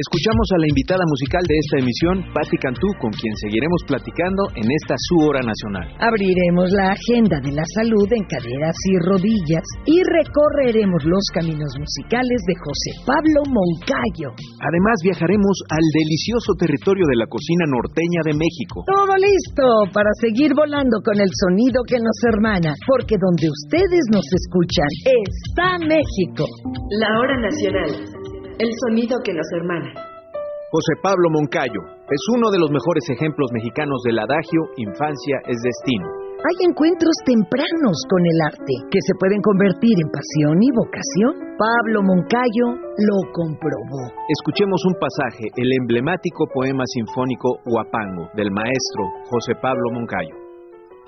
Escuchamos a la invitada musical de esta emisión, Patti Cantú, con quien seguiremos platicando en esta su hora nacional. Abriremos la agenda de la salud en caderas y rodillas y recorreremos los caminos musicales de José Pablo Moncayo. Además, viajaremos al delicioso territorio de la cocina norteña de México. Todo listo para seguir volando con el sonido que nos hermana, porque donde ustedes nos escuchan está México. La hora nacional el sonido que nos hermana. José Pablo Moncayo es uno de los mejores ejemplos mexicanos del adagio Infancia es destino. Hay encuentros tempranos con el arte que se pueden convertir en pasión y vocación. Pablo Moncayo lo comprobó. Escuchemos un pasaje, el emblemático poema sinfónico Huapango del maestro José Pablo Moncayo.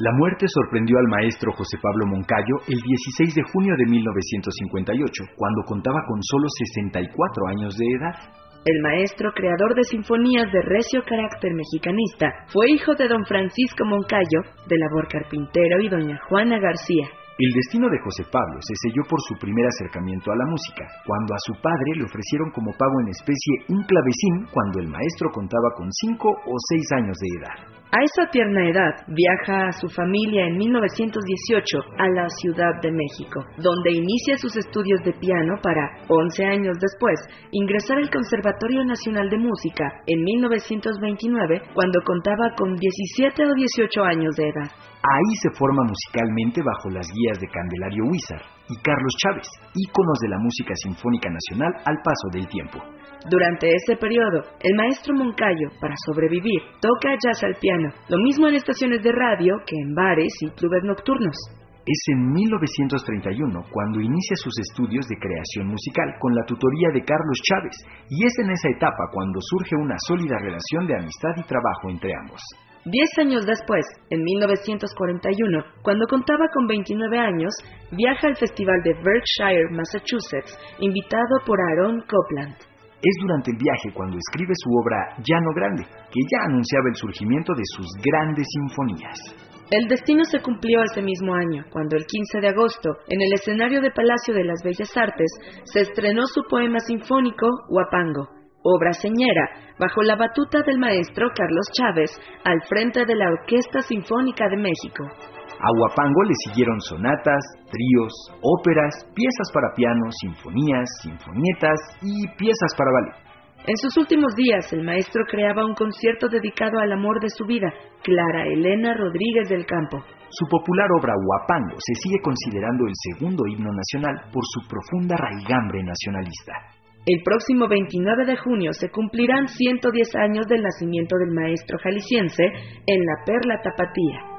La muerte sorprendió al maestro José Pablo Moncayo el 16 de junio de 1958, cuando contaba con solo 64 años de edad. El maestro, creador de sinfonías de recio carácter mexicanista, fue hijo de don Francisco Moncayo, de labor carpintero, y doña Juana García. El destino de José Pablo se selló por su primer acercamiento a la música, cuando a su padre le ofrecieron como pago en especie un clavecín cuando el maestro contaba con 5 o 6 años de edad. A esa tierna edad viaja a su familia en 1918 a la Ciudad de México, donde inicia sus estudios de piano para, 11 años después, ingresar al Conservatorio Nacional de Música en 1929 cuando contaba con 17 o 18 años de edad. Ahí se forma musicalmente bajo las guías de Candelario Huizar y Carlos Chávez, íconos de la música sinfónica nacional al paso del tiempo. Durante ese periodo, el maestro Moncayo, para sobrevivir, toca jazz al piano, lo mismo en estaciones de radio que en bares y clubes nocturnos. Es en 1931 cuando inicia sus estudios de creación musical con la tutoría de Carlos Chávez, y es en esa etapa cuando surge una sólida relación de amistad y trabajo entre ambos. Diez años después, en 1941, cuando contaba con 29 años, viaja al Festival de Berkshire, Massachusetts, invitado por Aaron Copland. Es durante el viaje cuando escribe su obra Llano Grande, que ya anunciaba el surgimiento de sus grandes sinfonías. El destino se cumplió ese mismo año, cuando el 15 de agosto, en el escenario de Palacio de las Bellas Artes, se estrenó su poema sinfónico Huapango, obra señera, bajo la batuta del maestro Carlos Chávez, al frente de la Orquesta Sinfónica de México. A Huapango le siguieron sonatas, tríos, óperas, piezas para piano, sinfonías, sinfonietas y piezas para ballet. En sus últimos días, el maestro creaba un concierto dedicado al amor de su vida, Clara Elena Rodríguez del Campo. Su popular obra Huapango se sigue considerando el segundo himno nacional por su profunda raigambre nacionalista. El próximo 29 de junio se cumplirán 110 años del nacimiento del maestro jalisciense en la Perla Tapatía.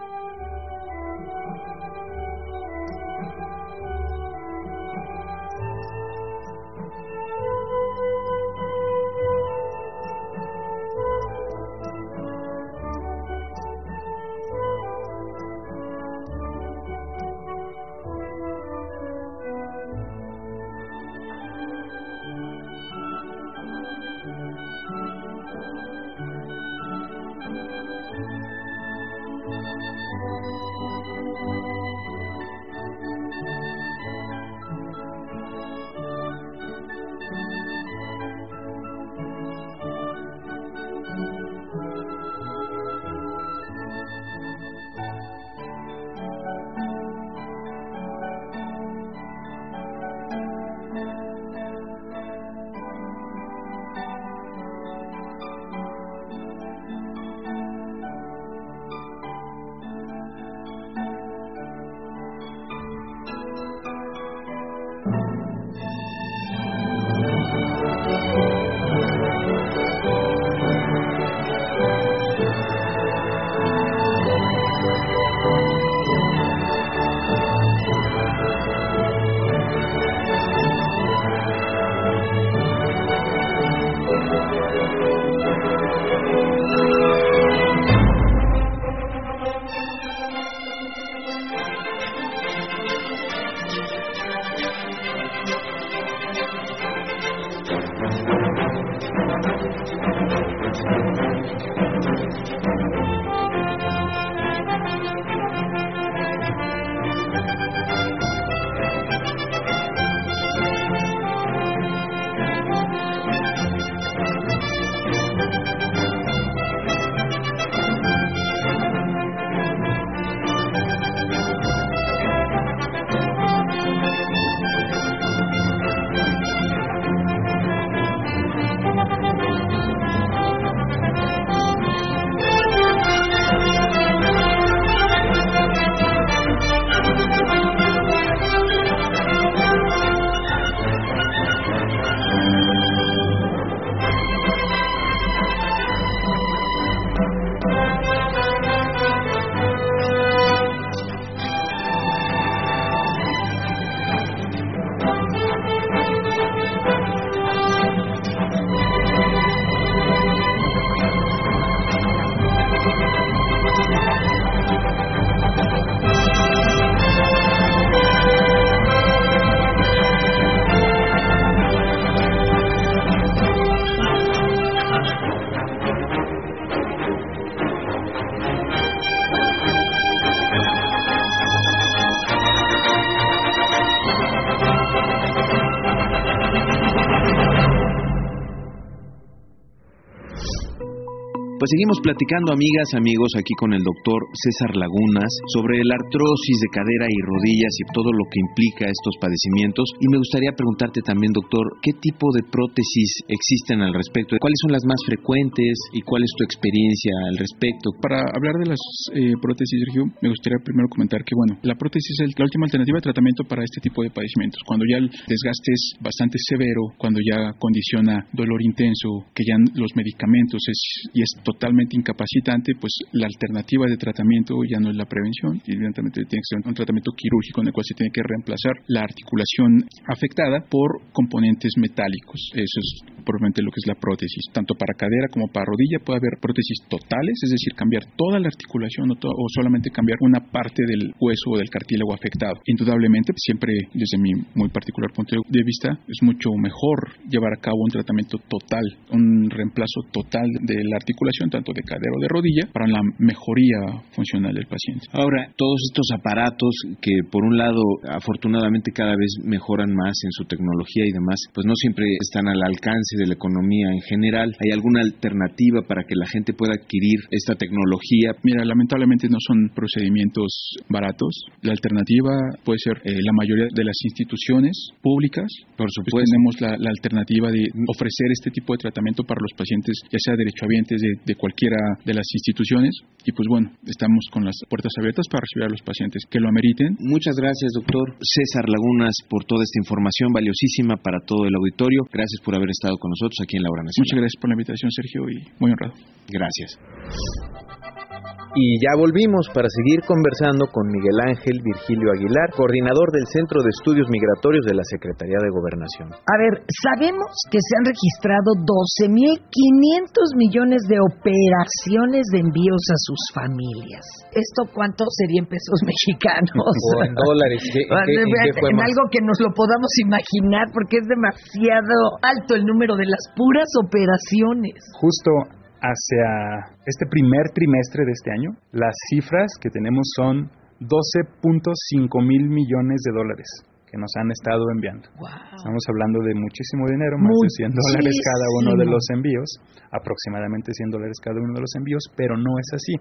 Pues seguimos platicando, amigas, amigos, aquí con el doctor César Lagunas sobre la artrosis de cadera y rodillas y todo lo que implica estos padecimientos. Y me gustaría preguntarte también, doctor, ¿qué tipo de prótesis existen al respecto? ¿Cuáles son las más frecuentes y cuál es tu experiencia al respecto? Para hablar de las eh, prótesis, Sergio, me gustaría primero comentar que, bueno, la prótesis es la última alternativa de tratamiento para este tipo de padecimientos. Cuando ya el desgaste es bastante severo, cuando ya condiciona dolor intenso, que ya los medicamentos es, y es totalmente incapacitante, pues la alternativa de tratamiento ya no es la prevención, evidentemente tiene que ser un tratamiento quirúrgico en el cual se tiene que reemplazar la articulación afectada por componentes metálicos. Eso es probablemente lo que es la prótesis. Tanto para cadera como para rodilla puede haber prótesis totales, es decir, cambiar toda la articulación o, solamente cambiar una parte del hueso o del cartílago afectado. Indudablemente, siempre desde mi muy particular punto de vista, es mucho mejor llevar a cabo un tratamiento total, un reemplazo total de la articulación, tanto de cadera o de rodilla, para la mejoría funcional del paciente. Ahora, todos estos aparatos que por un lado afortunadamente cada vez mejoran más en su tecnología y demás, pues no siempre están al alcance de la economía en general. ¿Hay alguna alternativa para que la gente pueda adquirir esta tecnología? Mira, lamentablemente no son procedimientos baratos. La alternativa puede ser eh, la mayoría de las instituciones públicas. Por Pues supuesto. tenemos la, la alternativa de ofrecer este tipo de tratamiento para los pacientes, ya sea derechohabientes de, de cualquiera de las instituciones. Y pues bueno, estamos con las puertas abiertas para recibir a los pacientes que lo ameriten. Muchas gracias, doctor César Lagunas, por toda esta información valiosísima para todo el auditorio. Gracias por haber estado con nosotros aquí en la hora nacional. Muchas gracias por la invitación, Sergio, y muy honrado. Gracias. Y ya volvimos para seguir conversando con Miguel Ángel Virgilio Aguilar, coordinador del Centro de Estudios Migratorios de la Secretaría de Gobernación. A ver, sabemos que se han registrado 12.500 millones de operaciones de envíos a sus familias. ¿Esto cuánto sería en pesos mexicanos? O en dólares. ¿Qué- Ah, qué- en qué fue en más? algo que nos lo podamos imaginar, porque es demasiado alto el número de las puras operaciones. Justo hacia este primer trimestre de este año, las cifras que tenemos son 12.5 mil millones de dólares que nos han estado enviando. Estamos hablando de muchísimo dinero, más de 100 dólares cada uno de los envíos, aproximadamente 100 dólares cada uno de los envíos, pero no es así.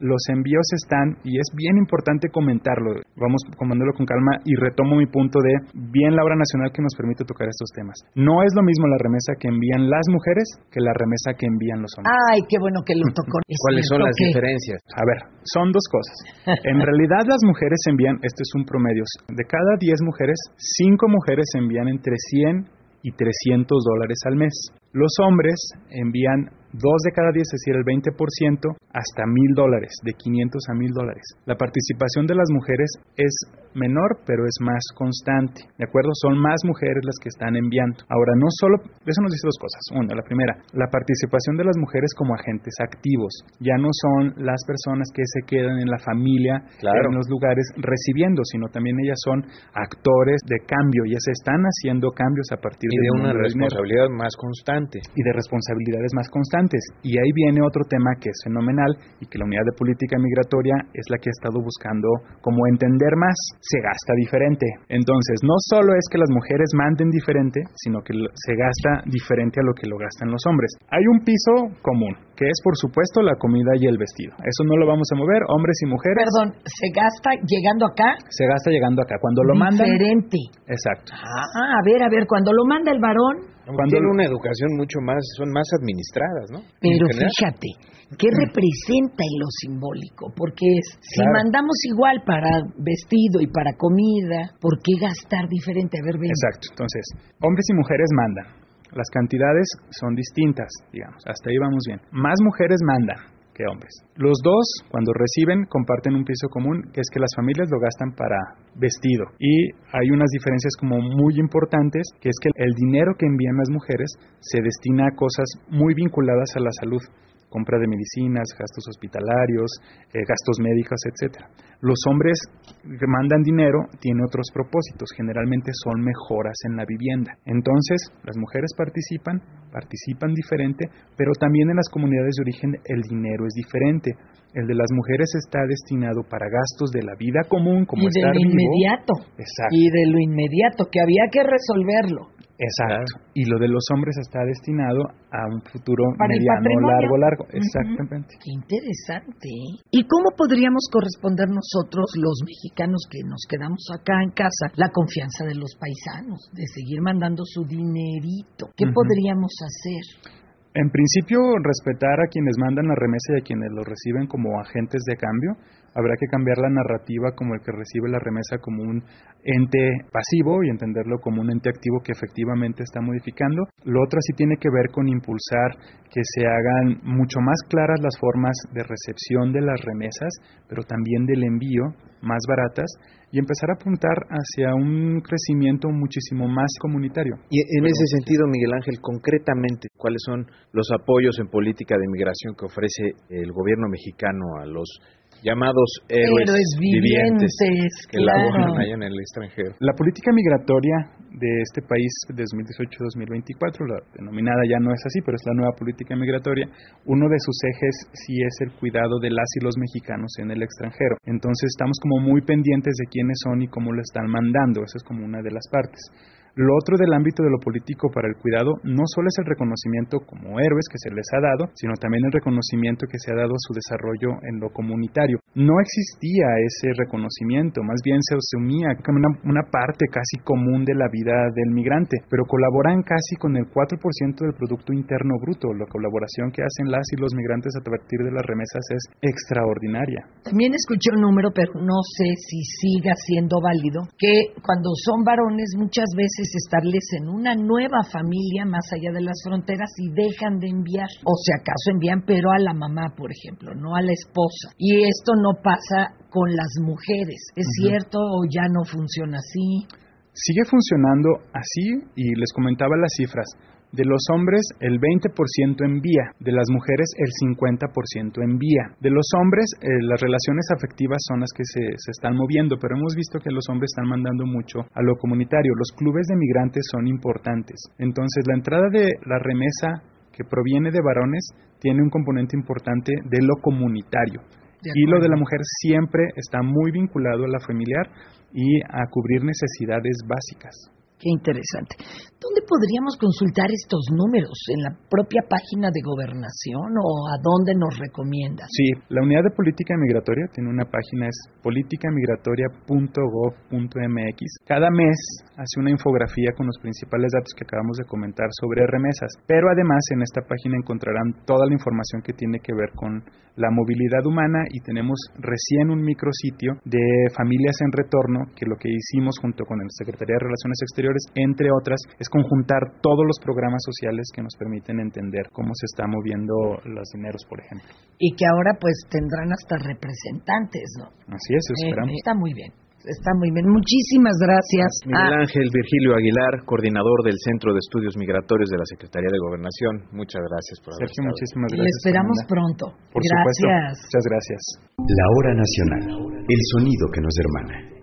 Los envíos están, y es bien importante comentarlo, vamos comentándolo con calma y retomo mi punto de bien la obra nacional que nos permite tocar estos temas. No es lo mismo la remesa que envían las mujeres que la remesa que envían los hombres. Ay, qué bueno que lo tocó. Es ¿Cuáles son las que- diferencias? A ver, son dos cosas. En realidad las mujeres envían, este es un promedio, de cada 10 mujeres, 5 mujeres envían entre 100 y 300 dólares al mes. Los hombres envían 2 de cada 10, es decir, el 20%, hasta 1000 dólares, de 500 a 1000 dólares. La participación de las mujeres es menor, pero es más constante. ¿De acuerdo? Son más mujeres las que están enviando. Ahora, no solo, eso nos dice dos cosas. Una, la primera, la participación de las mujeres como agentes activos. Ya no son las personas que se quedan en la familia, Claro. en los lugares recibiendo, sino también ellas son actores de cambio. Se están haciendo cambios a partir Y de una dinero responsabilidad más constante. y de responsabilidades más constantes. Y ahí viene otro tema que es fenomenal y que la Unidad de Política Migratoria es la que ha estado buscando como entender más. Se gasta diferente. Entonces, no solo es que las mujeres manden diferente, sino que se gasta diferente a lo que lo gastan los hombres. Hay un piso común, que es por supuesto la comida y el vestido. Eso no lo vamos a mover, hombres y mujeres. Perdón, ¿se gasta llegando acá? Se gasta llegando acá. Cuando lo mandan... Diferente. Exacto. Ah, a ver, a ver, cuando lo manda el varón, Cuando- Tiene una educación mucho más, son más administradas, ¿no? pero fíjate, ¿qué representa en lo simbólico? Porque es, si Claro. mandamos igual para vestido y para comida, ¿por qué gastar diferente? A ver, ven. Exacto. Entonces, hombres y mujeres mandan. Las cantidades son distintas, digamos. Hasta ahí vamos bien. Más mujeres mandan hombres. Los dos, cuando reciben, comparten un piso común, que es que las familias lo gastan para vestido. Y hay unas diferencias como muy importantes, que es que el dinero que envían las mujeres se destina a cosas muy vinculadas a la salud compra de medicinas, gastos hospitalarios, eh, gastos médicos, etcétera. Los hombres que mandan dinero tienen otros propósitos, generalmente son mejoras en la vivienda. Entonces, las mujeres participan, participan diferente, pero también en las comunidades de origen el dinero es diferente. El de las mujeres está destinado para gastos de la vida común, como y de estar lo vivo. inmediato. Exacto. Y de lo inmediato, que había que resolverlo. Exacto. Y lo de los hombres está destinado a un futuro mediano, largo, largo. Exactamente. Qué interesante. ¿eh? ¿Y cómo podríamos corresponder nosotros, los mexicanos que nos quedamos acá en casa, la confianza de los paisanos, de seguir mandando su dinerito? ¿Qué podríamos hacer? En principio, respetar a quienes mandan la remesa y a quienes lo reciben como agentes de cambio. Habrá que cambiar la narrativa como el que recibe la remesa como un ente pasivo y entenderlo como un ente activo que efectivamente está modificando. Lo otro sí tiene que ver con impulsar que se hagan mucho más claras las formas de recepción de las remesas, pero también del envío, más baratas, y empezar a apuntar hacia un crecimiento muchísimo más comunitario. Y en ese sentido, Miguel Ángel, concretamente, ¿cuáles son los apoyos en política de migración que ofrece el gobierno mexicano a los llamados héroes, vivientes, que claro. allá en el extranjero. La política migratoria de este país de 2018-2024, la denominada ya no es así, pero es la nueva política migratoria, uno de sus ejes sí es el cuidado de las y los mexicanos en el extranjero. Entonces estamos como muy pendientes de quiénes son y cómo lo están mandando, esa es como una de las partes. Lo otro del ámbito de lo político para el cuidado no solo es el reconocimiento como héroes que se les ha dado, sino también el reconocimiento que se ha dado a su desarrollo en lo comunitario. No existía ese reconocimiento, más bien se asumía como una, una parte casi común de la vida del migrante, pero colaboran casi con el 4% del Producto Interno Bruto. La colaboración que hacen las y los migrantes a partir de las remesas es extraordinaria. También escuché un número, pero no sé si siga siendo válido, que cuando son varones muchas veces establecen una nueva familia más allá de las fronteras y dejan de enviar, o si acaso envían, pero a la mamá, por ejemplo, no a la esposa. Y esto no pasa con las mujeres, ¿es cierto o ya no funciona así? Sigue funcionando así y les comentaba las cifras. De los hombres, el 20% envía, de las mujeres, el 50% envía. De los hombres, eh, las relaciones afectivas son las que se, se, están moviendo, pero hemos visto que los hombres están mandando mucho a lo comunitario. Los clubes de migrantes son importantes. Entonces, la entrada de la remesa que proviene de varones tiene un componente importante de lo comunitario. Y lo de la mujer siempre está muy vinculado a la familiar y a cubrir necesidades básicas. Qué interesante. ¿Dónde podríamos consultar estos números? ¿En la propia página de gobernación o a dónde nos recomiendas? Sí, la Unidad de Política Migratoria tiene una página, es politicamigratoria.gov.mx. Cada mes hace una infografía con los principales datos que acabamos de comentar sobre remesas, pero además en esta página encontrarán toda la información que tiene que ver con la movilidad humana y tenemos recién un micrositio de familias en retorno que lo que hicimos junto con la Secretaría de Relaciones Exteriores, entre otras, es conjuntar todos los programas sociales que nos permiten entender cómo se están moviendo los dineros, por ejemplo. Y que ahora pues tendrán hasta representantes, ¿no? Así es, esperamos. Eh, está muy bien. Está muy bien. Muchísimas gracias. Miguel Ángel Virgilio Aguilar, coordinador del Centro de Estudios Migratorios de la Secretaría de Gobernación. Muchas gracias por haber Sergio, muchísimas gracias. Le esperamos pronto. Por gracias. Supuesto. Muchas gracias. La hora nacional. El sonido que nos hermana.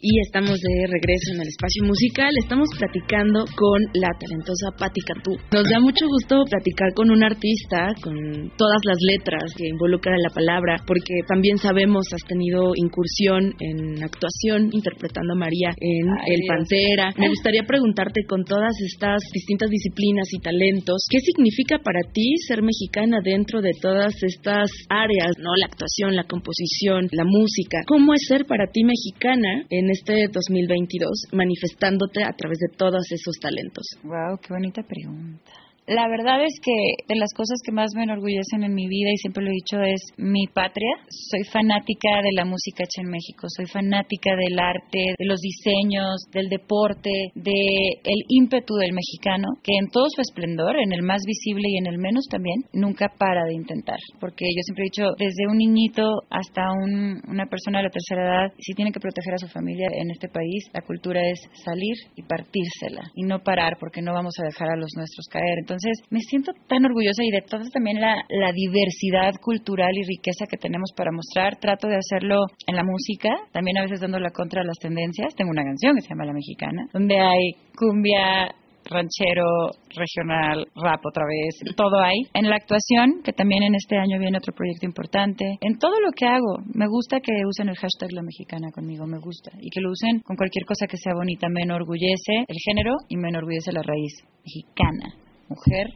Y estamos de regreso en el espacio musical. Estamos platicando con la talentosa Patti Cantú. Nos da mucho gusto platicar con un artista, con todas las letras que involucran la palabra, porque también sabemos has tenido incursión en actuación interpretando a María en El Pantera. Me gustaría preguntarte con todas estas distintas disciplinas y talentos, ¿qué significa para ti ser mexicana dentro de todas estas áreas, no? La actuación, la composición, la música. ¿Cómo es ser para ti mexicana en este 2022 manifestándote a través de todos esos talentos? Wow, qué bonita pregunta. La verdad es que de las cosas que más me enorgullecen en mi vida, y siempre lo he dicho, es mi patria. Soy fanática de la música hecha en México, soy fanática del arte, de los diseños, del deporte, de el ímpetu del mexicano, que en todo su esplendor, en el más visible y en el menos también, nunca para de intentar. Porque yo siempre he dicho, desde un niñito hasta un, una persona de la tercera edad, si tiene que proteger a su familia en este país, la cultura es salir y partírsela y no parar porque no vamos a dejar a los nuestros caer. Entonces, entonces, me siento tan orgullosa y de toda también la, la diversidad cultural y riqueza que tenemos para mostrar. Trato de hacerlo en la música, también a veces dando la contra a las tendencias. Tengo una canción que se llama La Mexicana, donde hay cumbia ranchero, regional, rap otra vez, todo hay. En la actuación, que también en este año viene otro proyecto importante. En todo lo que hago, me gusta que usen el hashtag la mexicana conmigo, me gusta. Y que lo usen con cualquier cosa que sea bonita. Me enorgullece el género y me enorgullece la raíz mexicana. Mujer,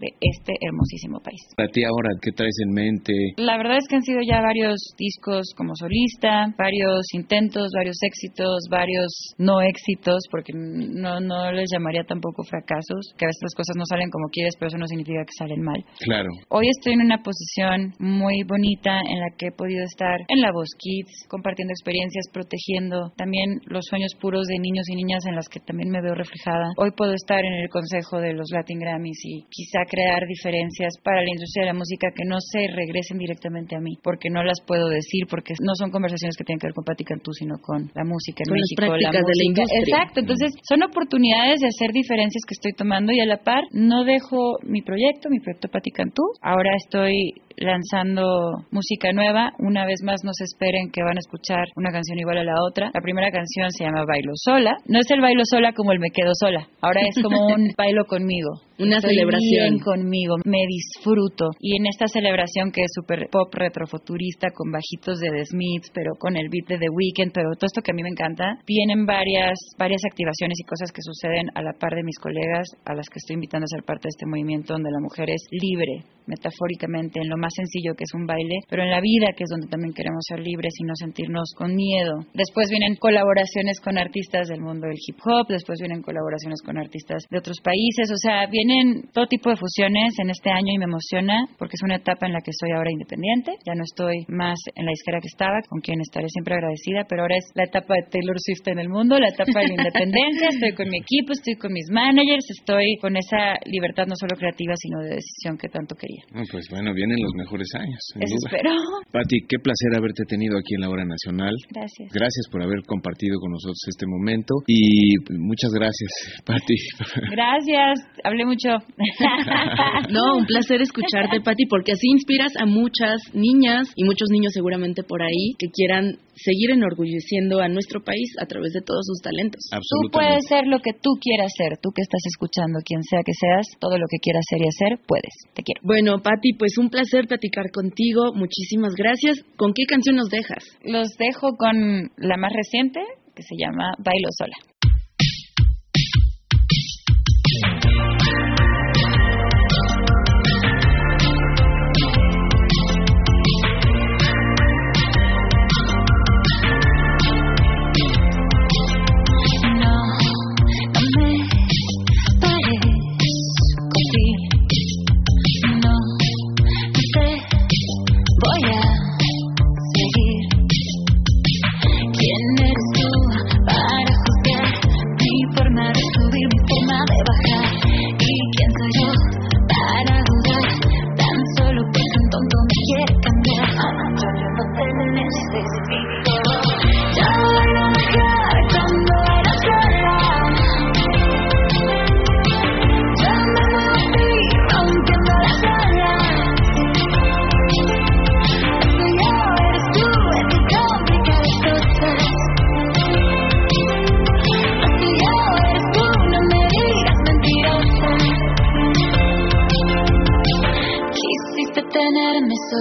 de este hermosísimo país. Para ti ahora, ¿qué traes en mente? La verdad es que han sido ya varios discos como solista, varios intentos, varios éxitos, varios no éxitos, porque no, no les llamaría tampoco fracasos, que a veces las cosas no salen como quieres, pero eso no significa que salen mal. Claro. Hoy estoy en una posición muy bonita en la que he podido estar en La Voz Kids, compartiendo experiencias, protegiendo también los sueños puros de niños y niñas en las que también me veo reflejada. Hoy puedo estar en el consejo de los Latin Grammys y quizá crear diferencias para la industria de la música que no se regresen directamente a mí, porque no las puedo decir, porque no son conversaciones que tienen que ver con Patti Cantú, sino con la música en México, la música. de la industria. Exacto, entonces son oportunidades de hacer diferencias que estoy tomando y a la par no dejo mi proyecto, mi proyecto Patti Cantú. Ahora estoy lanzando música nueva. Una vez más, no se esperen que van a escuchar una canción igual a la otra. La primera canción se llama Bailo Sola. No es el bailo sola como el me quedo sola. Ahora es como un bailo conmigo. Una Estoy celebración. bien conmigo, me disfruto. Y en esta celebración que es súper pop retrofuturista, con bajitos de The Smiths, pero con el beat de The Weeknd, pero todo esto que a mí me encanta, vienen varias, varias activaciones y cosas que suceden a la par de mis colegas, a las que estoy invitando a ser parte de este movimiento donde la mujer es libre, metafóricamente, en lo más sencillo que es un baile, pero en la vida que es donde también queremos ser libres y no sentirnos con miedo. Después vienen colaboraciones con artistas del mundo del hip hop, después vienen colaboraciones con artistas de otros países, o sea, vienen todo tipo de fusiones en este año y me emociona porque es una etapa en la que soy ahora independiente, ya no estoy más en la disquera que estaba, con quien estaré siempre agradecida, pero ahora es la etapa de Taylor Swift en el mundo, la etapa de la independencia, estoy con mi equipo, estoy con mis managers, estoy con esa libertad no solo creativa, sino de decisión que tanto quería. Ah, Pues bueno, vienen los mejores años. Eso espero. Pati, qué placer haberte tenido aquí en la Hora Nacional. Gracias. Gracias por haber compartido con nosotros este momento y muchas gracias, Pati. Gracias, hablé mucho. No, un placer escucharte, Patti, porque así inspiras a muchas niñas y muchos niños seguramente por ahí que quieran seguir enorgulleciendo a nuestro país a través de todos sus talentos. Tú puedes ser lo que tú quieras ser, tú que estás escuchando, quien sea que seas, todo lo que quieras ser y hacer, puedes. Te quiero. Bueno, Patti, pues un placer platicar contigo. Muchísimas gracias. ¿Con qué canción nos dejas? Los dejo con la más reciente, que se llama Bailo Sola.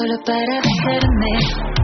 Solo para besarme.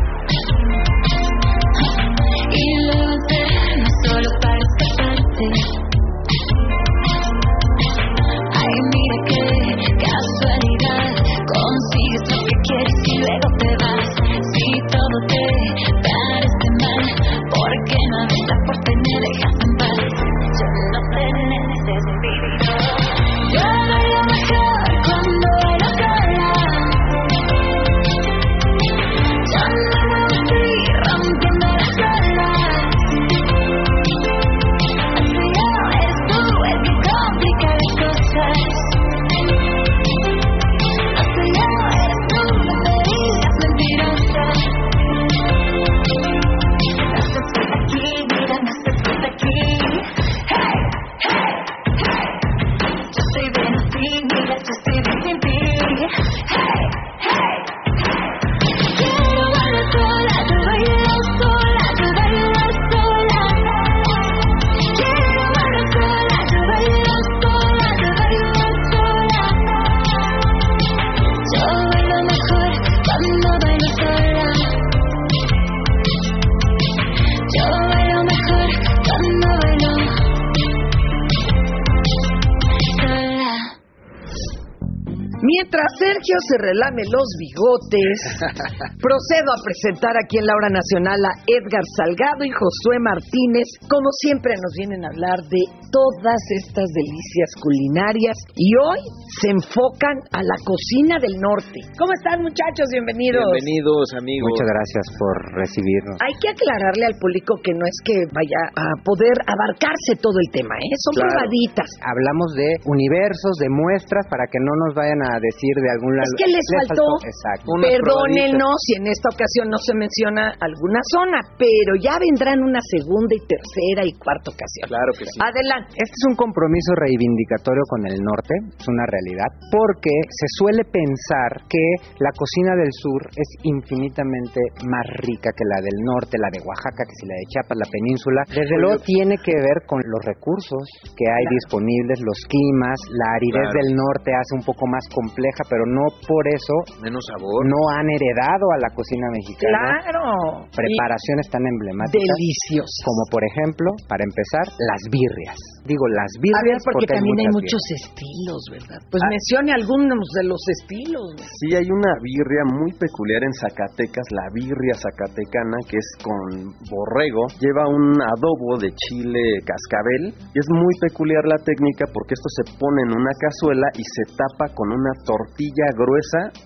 Se relame los bigotes, procedo a presentar aquí en la hora nacional a Edgar Salgado y Josué Martínez. Como siempre nos vienen a hablar de todas estas delicias culinarias y hoy se enfocan a la cocina del norte. ¿Cómo están muchachos? Bienvenidos. Bienvenidos, amigos. Muchas gracias por recibirnos. Hay que aclararle al público que no es que vaya a poder abarcarse todo el tema, ¿eh? Son Claro. probaditas. Hablamos de universos, de muestras para que no nos vayan a decir de algún lado. Que les faltó. Exacto. Perdónennos si en esta ocasión no se menciona alguna zona, pero ya vendrán una segunda y tercera y cuarta ocasión. Claro que sí. Adelante. Este es un compromiso reivindicatorio con el norte, es una realidad, porque se suele pensar que la cocina del sur es infinitamente más rica que la del norte, la de Oaxaca, que si la de Chiapas, la península. Desde luego tiene que ver con los recursos que hay disponibles, los climas, la aridez Claro. del norte hace un poco más compleja, pero no por eso Menos sabor. no han heredado a la cocina mexicana Claro. preparaciones tan emblemáticas Deliciosas. como por ejemplo, para empezar, las birrias. Digo las A ver, birrias porque también hay muchos estilos, ¿verdad? Pues mencione algunos de los estilos. Sí, hay una birria muy peculiar en Zacatecas, la birria zacatecana, que es con borrego. Lleva un adobo de chile cascabel. Y es muy peculiar la técnica porque esto se pone en una cazuela y se tapa con una tortilla gruesa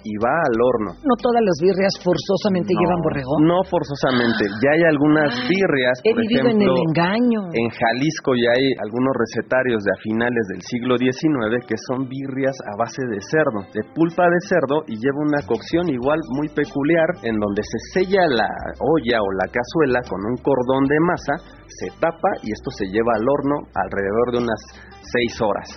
y va al horno. No todas las birrias forzosamente No, llevan borrego. No forzosamente. Ya hay algunas birrias, He por vivido en ejemplo, el engaño. en Jalisco ya hay algunos recetarios de a finales del siglo XIX que son birrias a base de cerdo, de pulpa de cerdo y lleva una cocción igual muy peculiar en donde se sella la olla o la cazuela con un cordón de masa, se tapa y esto se lleva al horno alrededor de unas seis horas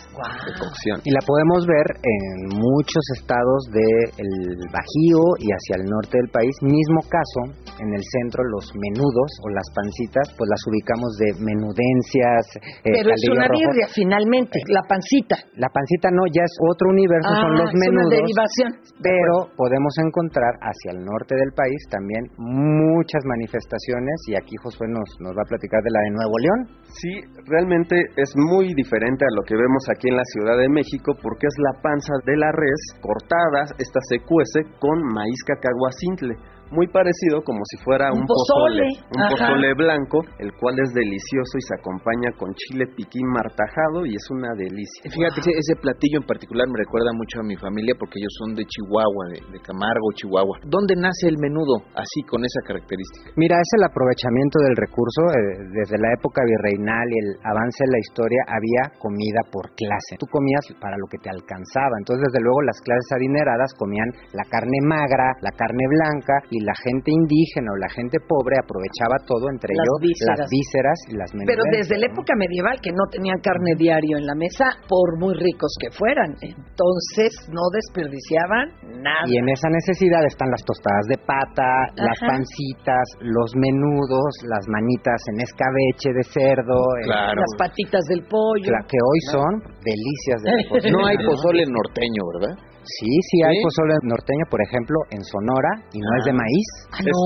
de cocción. Y la podemos ver en muchos estados del Bajío y hacia el norte del país. Mismo caso, en el centro los menudos o las pancitas, pues las ubicamos de menudencias. eh, Pero es una birria, finalmente, la pancita. La pancita no, ya es otro universo, son Ah, los es una menudos. derivación. Pero podemos encontrar hacia el norte del país también muchas manifestaciones y aquí Josué nos, nos va a platicar de la de Nuevo León. Sí, realmente es muy diferente a lo que vemos aquí en la Ciudad de México porque es la panza de la res cortada, esta se cuece con maíz cacahuacintle. Muy parecido como si fuera Un un, pozole, pozole, un ajá. pozole blanco, el cual es delicioso y se acompaña con chile piquín martajado y es una delicia. Fíjate, ese, ese platillo en particular me recuerda mucho a mi familia porque ellos son de Chihuahua, de, de Camargo, Chihuahua. ¿Dónde nace el menudo así, con esa característica? Mira, es el aprovechamiento del recurso. eh, desde la época virreinal y el avance de la historia había comida por clase. Tú comías para lo que te alcanzaba. Entonces, desde luego, las clases adineradas comían la carne magra, la carne blanca y la gente indígena o la gente pobre aprovechaba todo, entre Las ellos vísceras. las vísceras y las Pero menudencias, desde la época medieval que no tenían carne diario en la mesa, por muy ricos que fueran. Entonces no desperdiciaban nada. Y en esa necesidad están las tostadas de pata, las pancitas, los menudos, las manitas en escabeche de cerdo, Las patitas del pollo. la que hoy son delicias de la cocina. No hay pozole norteño, ¿verdad? Sí, sí hay ¿Sí? pozole norteño, por ejemplo, en Sonora y no es de maíz. Ah, Es,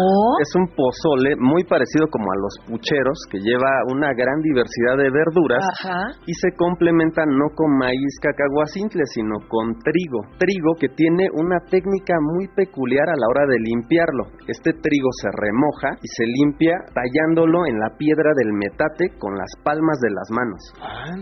es un pozole muy parecido como a los pucheros que lleva una gran diversidad de verduras Ajá. y se complementa no con maíz cacahuacintle, sino con trigo. Trigo que tiene una técnica muy peculiar a la hora de limpiarlo. Este trigo se remoja y se limpia tallándolo en la piedra del metate con las palmas de las manos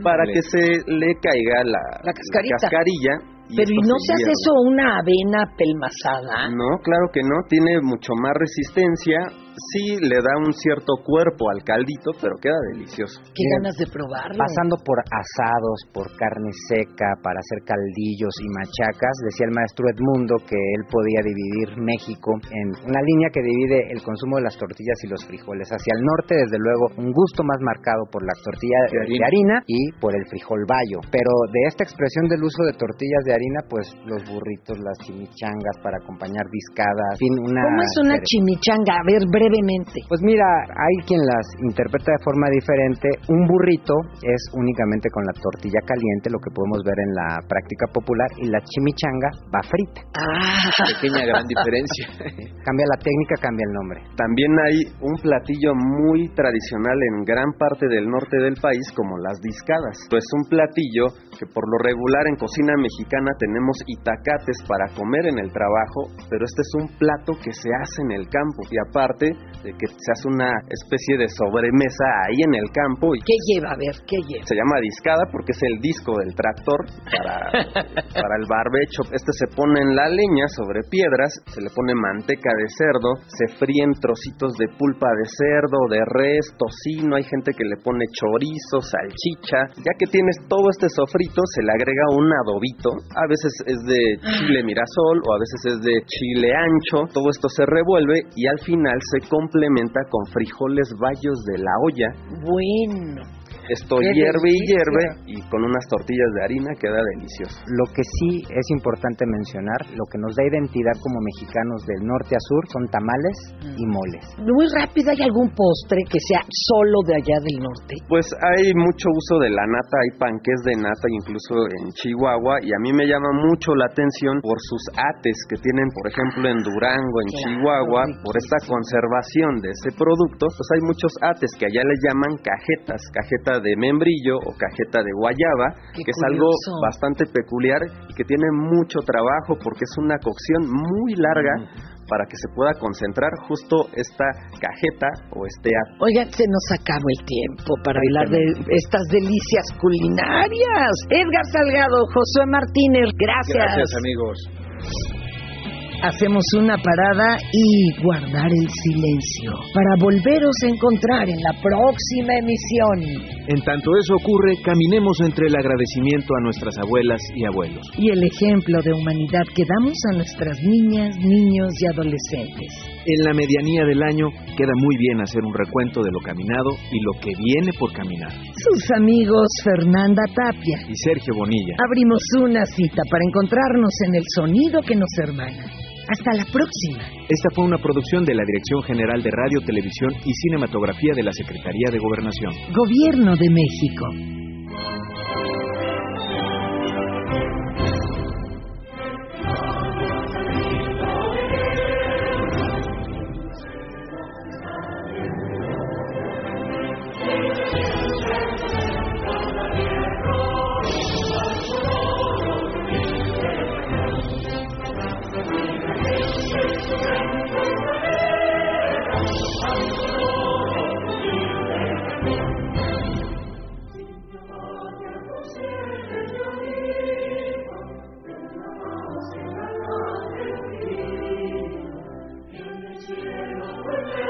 para que se le caiga la, La cascarita. cascarilla. Y Pero ¿y no se hace eso una avena pelmazada? No, claro que no, tiene mucho más resistencia. Sí le da un cierto cuerpo al caldito, pero queda delicioso. Qué Mira, ganas de probarlo. Pasando por asados, por carne seca, para hacer caldillos y machacas, decía el maestro Edmundo que él podía dividir México en una línea que divide el consumo de las tortillas y los frijoles. Hacia el norte, desde luego, un gusto más marcado por la tortilla de De harina, y por el frijol bayo. Pero de esta expresión del uso de tortillas de harina, pues los burritos, las chimichangas para acompañar discadas, en fin, una... ¿Cómo es una chimichanga? A ver, brevemente. Pues mira, hay quien las interpreta de forma diferente. Un burrito es únicamente con la tortilla caliente, lo que podemos ver en la práctica popular, y la chimichanga va frita. Ah, Pequeña gran diferencia. Cambia la técnica, cambia el nombre. También hay un platillo muy tradicional en gran parte del norte del país como las discadas. Pues un platillo que por lo regular en cocina mexicana tenemos itacates para comer en el trabajo, pero este es un plato que se hace en el campo y aparte de que se hace una especie de sobremesa ahí en el campo y ¿qué lleva? A ver, ¿qué lleva? se llama discada porque es el disco del tractor para, para el barbecho. Este se pone en la leña sobre piedras, se le pone manteca de cerdo, se fríen trocitos de pulpa de cerdo, de res, tocino, hay gente que le pone chorizo, salchicha. Ya que tienes todo este sofrito, se le agrega un adobito. A veces es de chile mirasol o a veces es de chile ancho. Todo esto se revuelve y al final se complementa con frijoles bayos de la olla. Bueno. Esto ¡Qué hierve y hierve y con unas tortillas de harina queda delicioso. Lo que sí es importante mencionar, lo que nos da identidad como mexicanos del norte a sur son tamales y moles. Muy rápido, ¿hay algún postre que sea solo de allá del norte? Pues hay mucho uso de la nata, hay panques de nata incluso en Chihuahua y a mí me llama mucho la atención por sus ates que tienen por ejemplo en Durango, en Claro, Chihuahua, por esta conservación de ese producto, pues hay muchos ates que allá les llaman cajetas, cajeta de membrillo o cajeta de guayaba, Qué que es algo bastante peculiar y que tiene mucho trabajo porque es una cocción muy larga para que se pueda concentrar justo esta cajeta o este ate. Oigan, se nos acabó el tiempo para hablar de estas delicias culinarias. Edgar Salgado, Josué Martínez, gracias. amigos. Hacemos una parada y guardar el silencio para volveros a encontrar en la próxima emisión. En tanto eso ocurre, caminemos entre el agradecimiento a nuestras abuelas y abuelos. Y el ejemplo de humanidad que damos a nuestras niñas, niños y adolescentes. En la medianía del año queda muy bien hacer un recuento de lo caminado y lo que viene por caminar. Sus amigos Fernanda Tapia. Y Sergio Bonilla. Abrimos una cita para encontrarnos en el sonido que nos hermana. Hasta la próxima. Esta fue una producción de la Dirección General de Radio, Televisión y Cinematografía de la Secretaría de Gobernación. Gobierno de México. cielo,